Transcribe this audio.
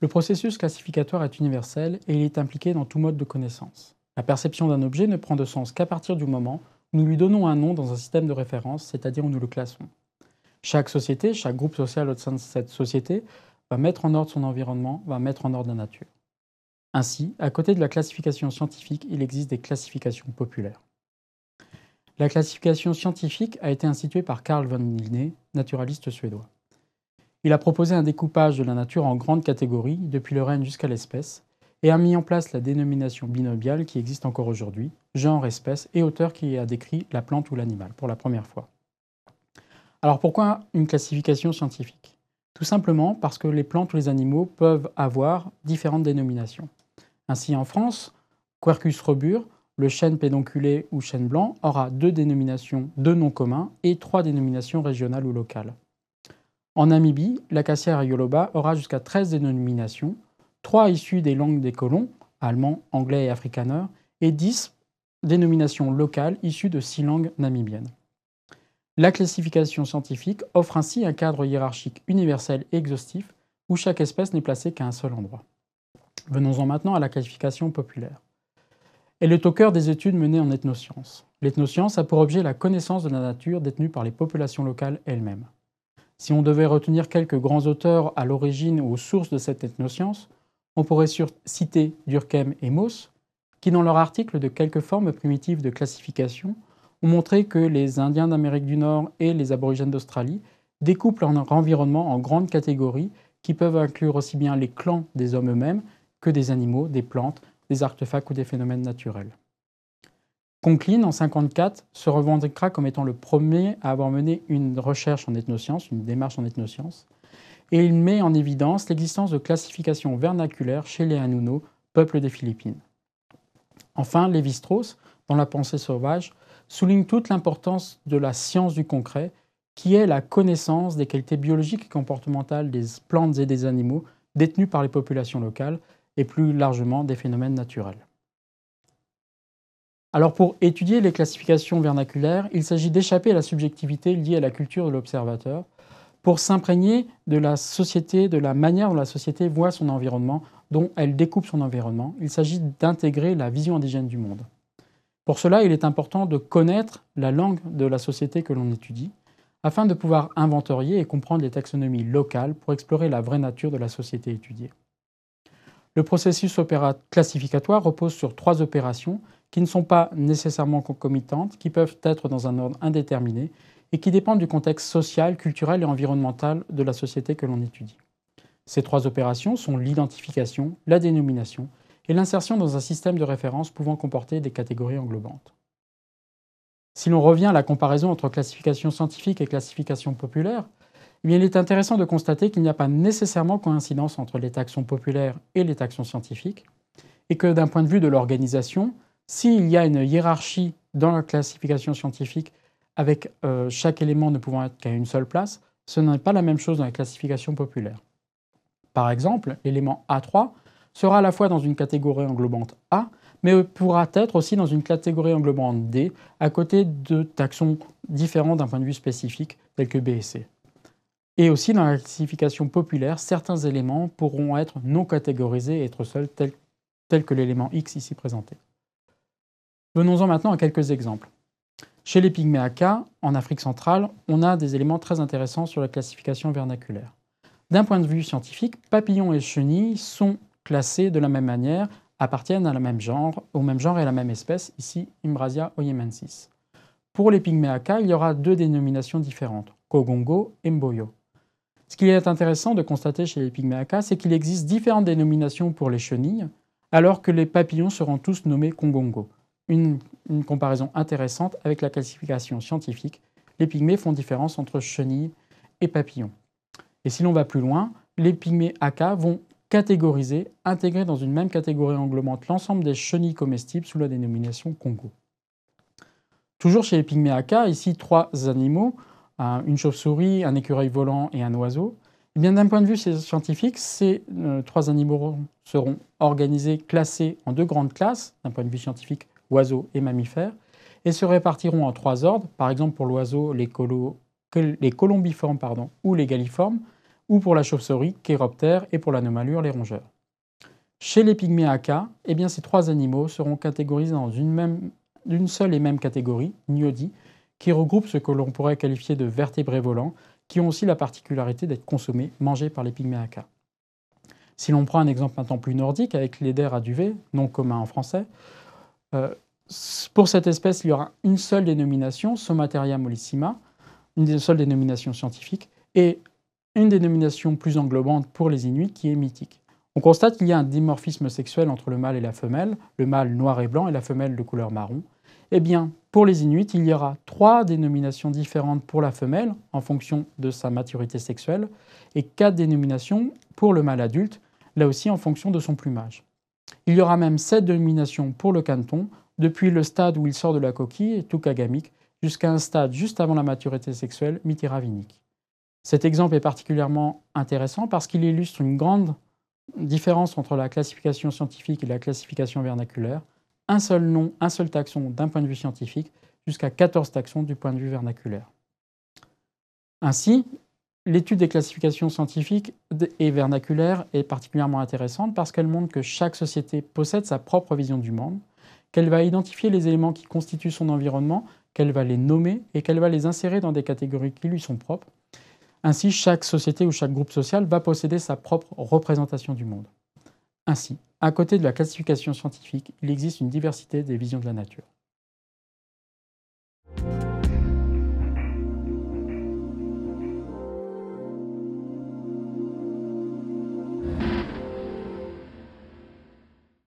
Le processus classificatoire est universel et il est impliqué dans tout mode de connaissance. La perception d'un objet ne prend de sens qu'à partir du moment où nous lui donnons un nom dans un système de référence, c'est-à-dire où nous le classons. Chaque société, chaque groupe social au sein de cette société va mettre en ordre son environnement, va mettre en ordre la nature. Ainsi, à côté de la classification scientifique, il existe des classifications populaires. La classification scientifique a été instituée par Carl von Linné, naturaliste suédois. Il a proposé un découpage de la nature en grandes catégories, depuis le règne jusqu'à l'espèce, et a mis en place la dénomination binomiale qui existe encore aujourd'hui, genre, espèce et auteur qui a décrit la plante ou l'animal pour la première fois. Alors pourquoi une classification scientifique? Tout simplement parce que les plantes ou les animaux peuvent avoir différentes dénominations. Ainsi en France, Quercus robur, le chêne pédonculé ou chêne blanc, aura deux dénominations, deux noms communs et trois dénominations régionales ou locales. En Namibie, l'acacia yoloba aura jusqu'à 13 dénominations, trois issues des langues des colons, allemand, anglais et afrikaner, et 10 dénominations locales issues de six langues namibiennes. La classification scientifique offre ainsi un cadre hiérarchique universel et exhaustif où chaque espèce n'est placée qu'à un seul endroit. Venons-en maintenant à la classification populaire. Elle est au cœur des études menées en ethnosciences. L'ethnoscience a pour objet la connaissance de la nature détenue par les populations locales elles-mêmes. Si on devait retenir quelques grands auteurs à l'origine ou aux sources de cette ethnoscience, on pourrait citer Durkheim et Mauss, qui dans leur article de quelques formes primitives de classification ont montré que les Indiens d'Amérique du Nord et les aborigènes d'Australie découpent leur environnement en grandes catégories qui peuvent inclure aussi bien les clans des hommes eux-mêmes que des animaux, des plantes, des artefacts ou des phénomènes naturels. Conklin, en 1954, se revendiquera comme étant le premier à avoir mené une recherche en ethnosciences, une démarche en ethnosciences, et il met en évidence l'existence de classifications vernaculaires chez les Hanuno, peuple des Philippines. Enfin, Lévi-Strauss, dans La pensée sauvage, souligne toute l'importance de la science du concret, qui est la connaissance des qualités biologiques et comportementales des plantes et des animaux détenus par les populations locales et plus largement des phénomènes naturels. Alors pour étudier les classifications vernaculaires, il s'agit d'échapper à la subjectivité liée à la culture de l'observateur pour s'imprégner de la société, de la manière dont la société voit son environnement, dont elle découpe son environnement. Il s'agit d'intégrer la vision indigène du monde. Pour cela, il est important de connaître la langue de la société que l'on étudie, afin de pouvoir inventorier et comprendre les taxonomies locales pour explorer la vraie nature de la société étudiée. Le processus classificatoire repose sur trois opérations qui ne sont pas nécessairement concomitantes, qui peuvent être dans un ordre indéterminé et qui dépendent du contexte social, culturel et environnemental de la société que l'on étudie. Ces trois opérations sont l'identification, la dénomination et l'insertion dans un système de référence pouvant comporter des catégories englobantes. Si l'on revient à la comparaison entre classification scientifique et classification populaire, eh il est intéressant de constater qu'il n'y a pas nécessairement coïncidence entre les taxons populaires et les taxons scientifiques, et que d'un point de vue de l'organisation, s'il y a une hiérarchie dans la classification scientifique avec euh, chaque élément ne pouvant être qu'à une seule place, ce n'est pas la même chose dans la classification populaire. Par exemple, l'élément A3 sera à la fois dans une catégorie englobante A, mais pourra être aussi dans une catégorie englobante D, à côté de taxons différents d'un point de vue spécifique, tels que B et C. Et aussi dans la classification populaire, certains éléments pourront être non catégorisés et être seuls, tels, que l'élément X ici présenté. Venons-en maintenant à quelques exemples. Chez les pygméacas, en Afrique centrale, on a des éléments très intéressants sur la classification vernaculaire. D'un point de vue scientifique, papillons et chenilles sont classés de la même manière, appartiennent à la même genre, au même genre et à la même espèce, ici Imbrasia oyemensis. Pour les pygméacas, il y aura deux dénominations différentes, Kogongo et Mboyo. Ce qui est intéressant de constater chez les pygméacas, c'est qu'il existe différentes dénominations pour les chenilles, alors que les papillons seront tous nommés Kongongo. Une, comparaison intéressante avec la classification scientifique. Les pygmées font différence entre chenilles et papillons. Et si l'on va plus loin, les pygmées vont catégorisés, intégrés dans une même catégorie englobante l'ensemble des chenilles comestibles sous la dénomination Congo. Toujours chez les pygméacas, ici trois animaux, une chauve-souris, un écureuil volant et un oiseau. Eh bien, d'un point de vue scientifique, ces euh, trois animaux seront organisés, classés en deux grandes classes, d'un point de vue scientifique, oiseaux et mammifères, et se répartiront en trois ordres. Par exemple, pour l'oiseau, les, les, colombiformes ou les galliformes, ou pour la chauve-souris, Kéroptère, et pour l'anomalure, les rongeurs. Chez les pygméacas, eh bien, ces trois animaux seront catégorisés dans une, seule et même catégorie, Niodi, qui regroupe ce que l'on pourrait qualifier de vertébrés volants, qui ont aussi la particularité d'être consommés, mangés par les pygméacas. Si l'on prend un exemple maintenant plus nordique avec l'éder à duvet, non commun en français, euh, pour cette espèce, il y aura une seule dénomination, Somateria mollissima, une seule dénomination scientifique, et une dénomination plus englobante pour les Inuits qui est mythique. On constate qu'il y a un dimorphisme sexuel entre le mâle et la femelle, le mâle noir et blanc et la femelle de couleur marron. Eh bien, pour les Inuits, il y aura trois dénominations différentes pour la femelle en fonction de sa maturité sexuelle et quatre dénominations pour le mâle adulte, là aussi en fonction de son plumage. Il y aura même sept dénominations pour le canton, depuis le stade où il sort de la coquille, tukagamique, jusqu'à un stade juste avant la maturité sexuelle, mitiravinique. Cet exemple est particulièrement intéressant parce qu'il illustre une grande différence entre la classification scientifique et la classification vernaculaire. Un seul nom, un seul taxon d'un point de vue scientifique, jusqu'à 14 taxons du point de vue vernaculaire. Ainsi, l'étude des classifications scientifiques et vernaculaires est particulièrement intéressante parce qu'elle montre que chaque société possède sa propre vision du monde, qu'elle va identifier les éléments qui constituent son environnement, qu'elle va les nommer et qu'elle va les insérer dans des catégories qui lui sont propres, ainsi, chaque société ou chaque groupe social va posséder sa propre représentation du monde. Ainsi, à côté de la classification scientifique, il existe une diversité des visions de la nature.